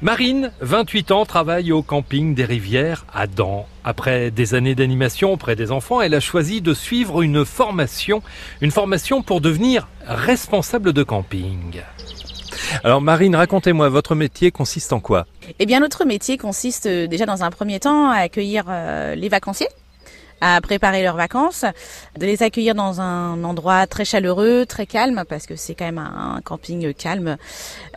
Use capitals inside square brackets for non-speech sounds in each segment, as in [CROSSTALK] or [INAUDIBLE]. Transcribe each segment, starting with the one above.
Marine, 28 ans, travaille au camping des Rivières à Dans. Après des années d'animation auprès des enfants, elle a choisi de suivre une formation, une formation pour devenir responsable de camping. Alors Marine, racontez-moi, votre métier consiste en quoi? Eh bien, notre métier consiste euh, déjà dans un premier temps à accueillir euh, les vacanciers à préparer leurs vacances, de les accueillir dans un endroit très chaleureux, très calme, parce que c'est quand même un camping calme.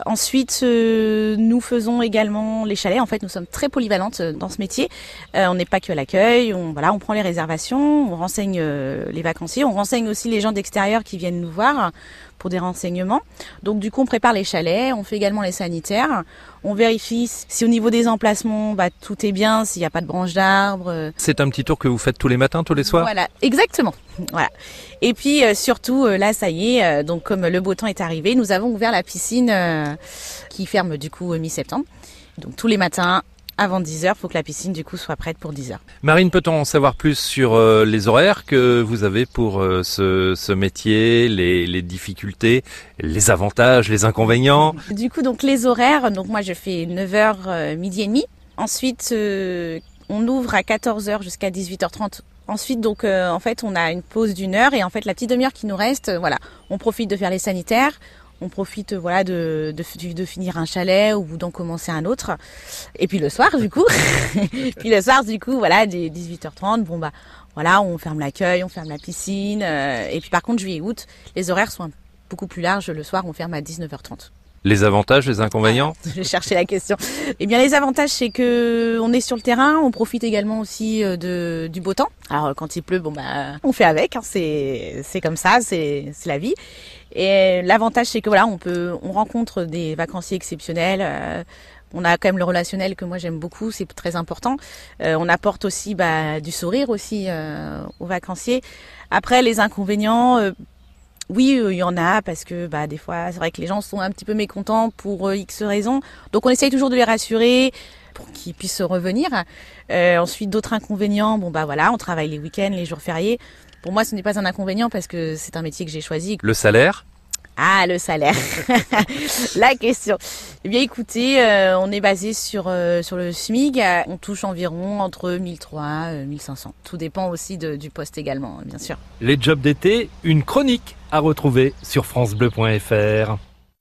Ensuite, euh, nous faisons également les chalets. En fait, nous sommes très polyvalentes dans ce métier. Euh, on n'est pas que à l'accueil. On voilà, on prend les réservations, on renseigne euh, les vacanciers, on renseigne aussi les gens d'extérieur qui viennent nous voir pour des renseignements. Donc du coup, on prépare les chalets, on fait également les sanitaires, on vérifie si au niveau des emplacements, bah, tout est bien, s'il n'y a pas de branches d'arbres. C'est un petit tour que vous faites tous les matins, tous les soirs? Voilà, exactement. Voilà. Et puis euh, surtout, euh, là, ça y est, euh, donc comme le beau temps est arrivé, nous avons ouvert la piscine qui ferme du coup mi-septembre. Donc tous les matins, avant 10h, il faut que la piscine du coup soit prête pour 10h. Marine, peut-on en savoir plus sur euh, les horaires que vous avez pour euh, ce, ce, métier, les, les, difficultés, les avantages, les inconvénients? Du coup, donc les horaires, donc moi je fais 9h euh, midi et demi. Ensuite, on ouvre à 14h jusqu'à 18h30 Ensuite, donc, en fait, on a une pause d'une heure et en fait, la petite demi-heure qui nous reste, voilà, on profite de faire les sanitaires, on profite voilà de, de, de, finir un chalet ou d'en commencer un autre. Et puis le soir du coup, [LAUGHS] puis le soir du coup voilà, 18h30, bon bah voilà, on ferme l'accueil, on ferme la piscine. Euh, et puis par contre juillet août, les horaires sont beaucoup plus larges. Le soir, on ferme à 19h30. Les avantages, les inconvénients? [LAUGHS] Je vais chercher la question. Eh bien, les avantages, c'est que on est sur le terrain, on profite également aussi euh, de, du beau temps. Alors, quand il pleut, bon bah, on fait avec. Hein, c'est c'est comme ça, c'est c'est la vie. Et l'avantage, c'est que voilà, on peut, on rencontre des vacanciers exceptionnels. Euh, on a quand même le relationnel que moi j'aime beaucoup, c'est très important. Euh, on apporte aussi bah, du sourire aussi euh, aux vacanciers. Après, les inconvénients, oui, il y en a parce que bah, des fois, c'est vrai que les gens sont un petit peu mécontents pour X raisons. Donc on essaye toujours de les rassurer pour qu'ils puissent revenir. ensuite, d'autres inconvénients, bon bah voilà, on travaille les week-ends, les jours fériés. Pour moi, ce n'est pas un inconvénient parce que c'est un métier que j'ai choisi. Le salaire? Ah, le salaire. [LAUGHS] la question. Eh bien, écoutez, euh, on est basé sur euh, le SMIG. On touche environ entre 1003 et 1500. Tout dépend aussi du poste également, bien sûr. Les jobs d'été, une chronique à retrouver sur francebleu.fr.